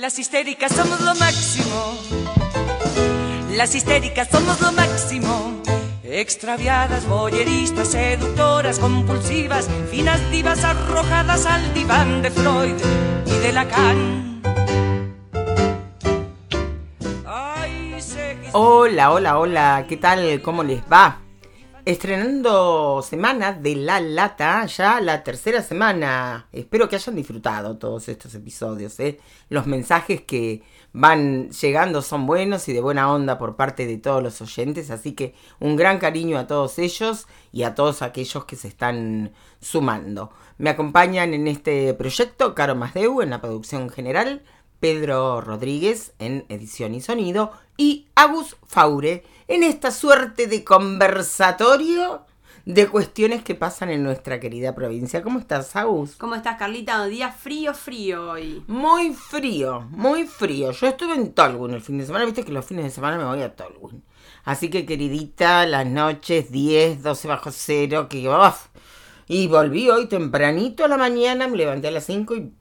Las histéricas somos lo máximo. Las histéricas somos lo máximo. Extraviadas, boyeristas, seductoras, compulsivas, finas divas arrojadas al diván de Freud y de Lacan. Hola, hola, hola, ¿qué tal? ¿Cómo les va? Estrenando semana de La Lata, ya la tercera semana. Espero que hayan disfrutado todos estos episodios. ¿eh? Los mensajes que van llegando son buenos y de buena onda por parte de todos los oyentes. Así que un gran cariño a todos ellos y a todos aquellos que se están sumando. Me acompañan en este proyecto Caro Masdeu en la producción general, Pedro Rodríguez en edición y sonido y Agus Faure en esta suerte de conversatorio de cuestiones que pasan en nuestra querida provincia. ¿Cómo estás, Agus? ¿Cómo estás, Carlita? Un día frío, frío hoy. Muy frío, muy frío. Yo estuve en Tolwyn el fin de semana, viste que los fines de semana me voy a Tolwyn. Así que, queridita, las noches 10, 12 bajo cero, que uf. Y volví hoy tempranito a la mañana, me levanté a las 5 y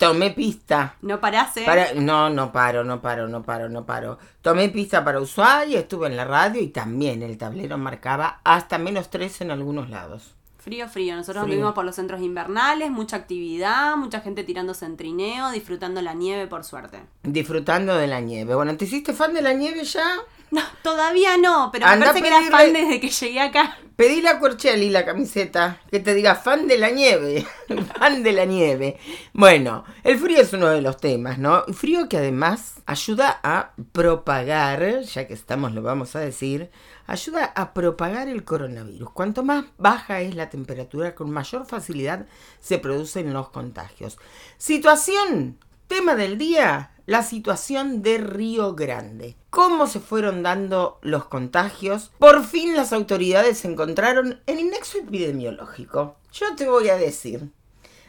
Tomé pista. ¿No paraste? Para, no, no paro, no paro, no paro, no paro. Tomé pista para Ushuaia, estuve en la radio y también el tablero marcaba hasta menos tres en algunos lados. Frío, frío. Nosotros vivimos por los centros invernales, mucha actividad, mucha gente tirándose en trineo, disfrutando la nieve, por suerte. Disfrutando de la nieve. Bueno, ¿te hiciste fan de la nieve ya? No, todavía no, pero me parece que eras fan desde que llegué acá. Pedí a Corchelli la camiseta, que te diga fan de la nieve, fan de la nieve. Bueno, el frío es uno de los temas, ¿no? Frío que además ayuda a propagar, ya que estamos, lo vamos a decir, ayuda a propagar el coronavirus. Cuanto más baja es la temperatura, con mayor facilidad se producen los contagios. Situación, tema del día, la situación de Río Grande. ¿Cómo se fueron dando los contagios? Por fin las autoridades se encontraron en el epidemiológico. Yo te voy a decir,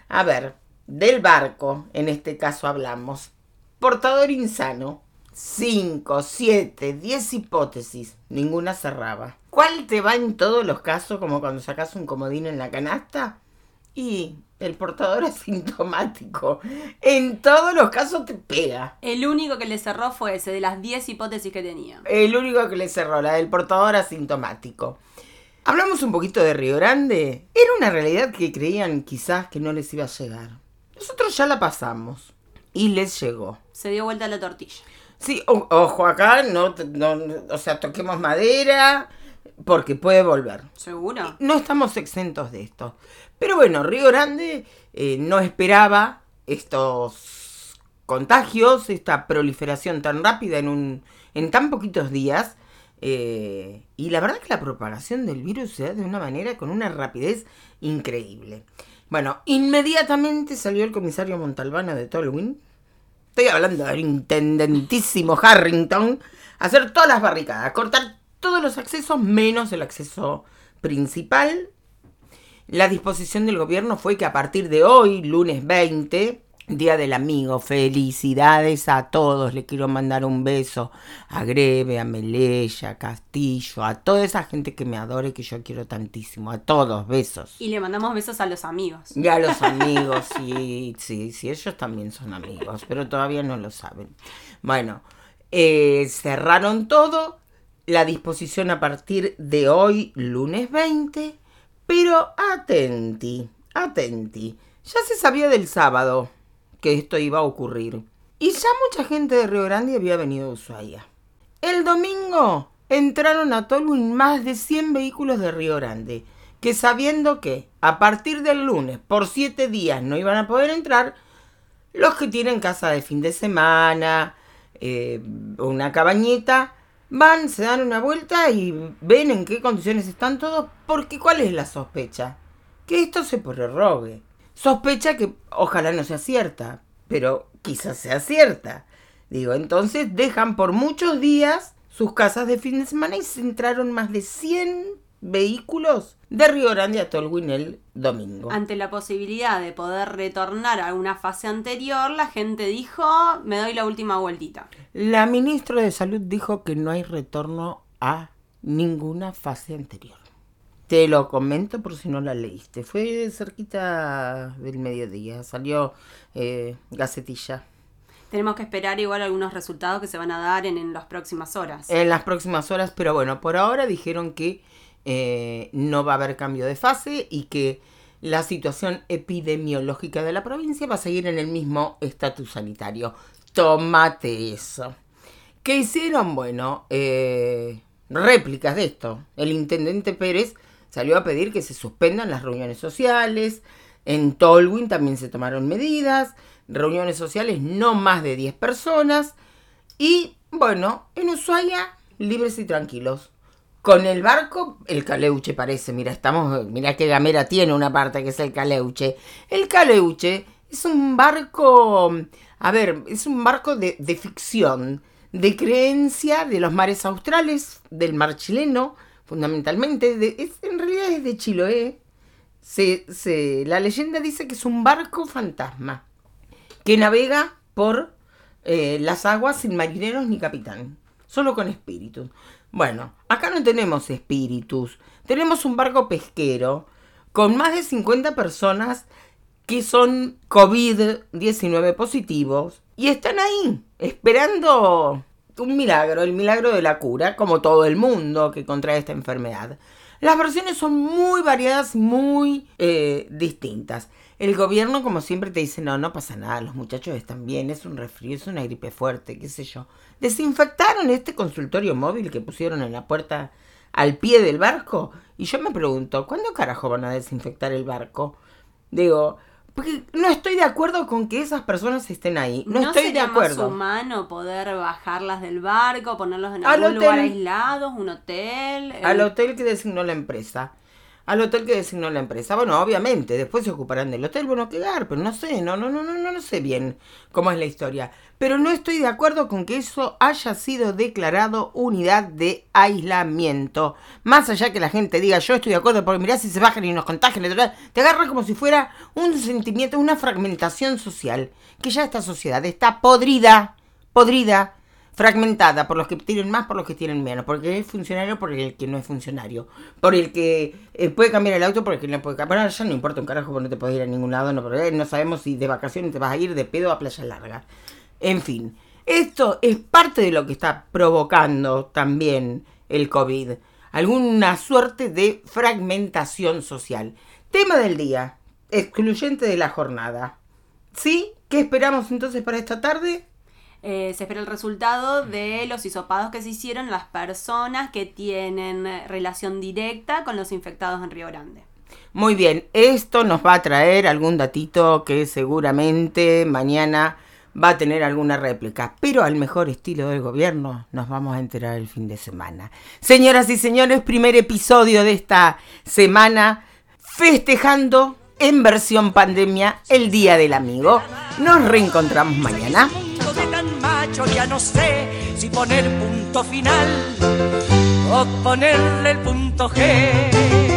a ver, del barco, en este caso hablamos, portador insano, 5, 7, 10 hipótesis, ninguna cerraba. ¿Cuál te va en todos los casos como cuando sacas un comodín en la canasta? Y el portador asintomático. En todos los casos te pega. El único que le cerró fue ese, de las 10 hipótesis que tenía. El único que le cerró, la del portador asintomático. Hablamos un poquito de Río Grande. Era una realidad que creían quizás que no les iba a llegar. Nosotros ya la pasamos. Y les llegó. Se dio vuelta la tortilla. Sí, ojo acá, no, no, o sea, toquemos madera porque puede volver. ¿Seguro? No estamos exentos de esto. Pero bueno, Río Grande eh, no esperaba estos contagios, esta proliferación tan rápida en, un, en tan poquitos días. Eh, y la verdad que la propagación del virus se da de una manera con una rapidez increíble. Bueno, inmediatamente salió el comisario Montalbano de Tolwyn. Estoy hablando del intendentísimo Harrington. A hacer todas las barricadas, cortar todos los accesos menos el acceso principal. La disposición del gobierno fue que a partir de hoy, lunes 20, Día del Amigo, felicidades a todos. Le quiero mandar un beso a Greve, a Melella, a Castillo, a toda esa gente que me adore, que yo quiero tantísimo. A todos, besos. Y le mandamos besos a los amigos. Y a los amigos, sí, sí, sí, ellos también son amigos, pero todavía no lo saben. Bueno, eh, cerraron todo la disposición a partir de hoy, lunes 20. Pero atenti, atenti. Ya se sabía del sábado que esto iba a ocurrir. Y ya mucha gente de Río Grande había venido a Ushuaia. El domingo entraron a Tolwyn más de 100 vehículos de Río Grande, que sabiendo que a partir del lunes por 7 días no iban a poder entrar, los que tienen casa de fin de semana, eh, una cabañita, van, se dan una vuelta y ven en qué condiciones están todos, porque ¿cuál es la sospecha? Que esto se prorrogue. Sospecha que ojalá no sea cierta, pero quizás sea cierta. Digo, entonces dejan por muchos días sus casas de fin de semana y se entraron más de 100 vehículos de Río Grande a Tolwyn el domingo. Ante la posibilidad de poder retornar a una fase anterior, la gente dijo, me doy la última vueltita. La ministra de Salud dijo que no hay retorno a ninguna fase anterior. Te lo comento por si no la leíste. Fue cerquita del mediodía, salió eh, Gacetilla. Tenemos que esperar igual algunos resultados que se van a dar en, las próximas horas. En las próximas horas, pero bueno, por ahora dijeron que eh, no va a haber cambio de fase y que la situación epidemiológica de la provincia va a seguir en el mismo estatus sanitario. Tómate eso. ¿Qué hicieron? Bueno, eh, réplicas de esto. El intendente Pérez salió a pedir que se suspendan las reuniones sociales. En Tolwyn también se tomaron medidas. Reuniones sociales no más de 10 personas. Y bueno, en Ushuaia, libres y tranquilos. Con el barco, el caleuche parece, mira, estamos, mira qué gamera tiene una parte que es el caleuche. El caleuche es un barco, a ver, es un barco de, ficción, de creencia de los mares australes, del mar chileno, fundamentalmente, de, en realidad es de Chiloé. Se, la leyenda dice que es un barco fantasma que navega por eh, las aguas sin marineros ni capitán, solo con espíritus. Bueno, acá no tenemos espíritus, tenemos un barco pesquero con más de 50 personas que son COVID-19 positivos y están ahí esperando un milagro, el milagro de la cura, como todo el mundo que contrae esta enfermedad. Las versiones son muy variadas, muy eh, distintas. El gobierno, como siempre, te dice, no, no pasa nada, los muchachos están bien, es un resfrío, es una gripe fuerte, qué sé yo. Desinfectaron este consultorio móvil que pusieron en la puerta al pie del barco. Y yo me pregunto, ¿cuándo carajo van a desinfectar el barco? Digo, porque no estoy de acuerdo con que esas personas estén ahí. No, estoy de acuerdo. Más humano poder bajarlas del barco, ponerlos en algún lugar aislado, un hotel. Al hotel que designó la empresa al hotel que designó la empresa. Bueno, obviamente, después se ocuparán del hotel, bueno, quedar, pero no sé, no, no, no, no, no, no sé bien cómo es la historia. Pero no estoy de acuerdo con que eso haya sido declarado unidad de aislamiento. Más allá que la gente diga, yo estoy de acuerdo, porque mirá si se bajan y nos contagian, te agarra como si fuera un sentimiento, una fragmentación social. Que ya esta sociedad está podrida, podrida fragmentada por los que tienen más, por los que tienen menos, porque es funcionario, por el que no es funcionario, por el que eh, puede cambiar el auto, por el que no puede cambiar. Bueno, ya no importa un carajo, porque no te puedes ir a ningún lado, no, pero, no sabemos si de vacaciones te vas a ir de pedo a playa larga. En fin, esto es parte de lo que está provocando también el COVID, alguna suerte de fragmentación social. Tema del día, excluyente de la jornada. ¿Sí? ¿Qué esperamos entonces para esta tarde? Eh, se espera el resultado de los hisopados que se hicieron las personas que tienen relación directa con los infectados en Río Grande. Muy bien, esto nos va a traer algún datito que seguramente mañana va a tener alguna réplica, pero al mejor estilo del gobierno nos vamos a enterar el fin de semana. Señoras y señores, primer episodio de esta semana festejando en versión pandemia el Día del Amigo. Nos reencontramos mañana ya no sé si poner punto final o ponerle el punto G.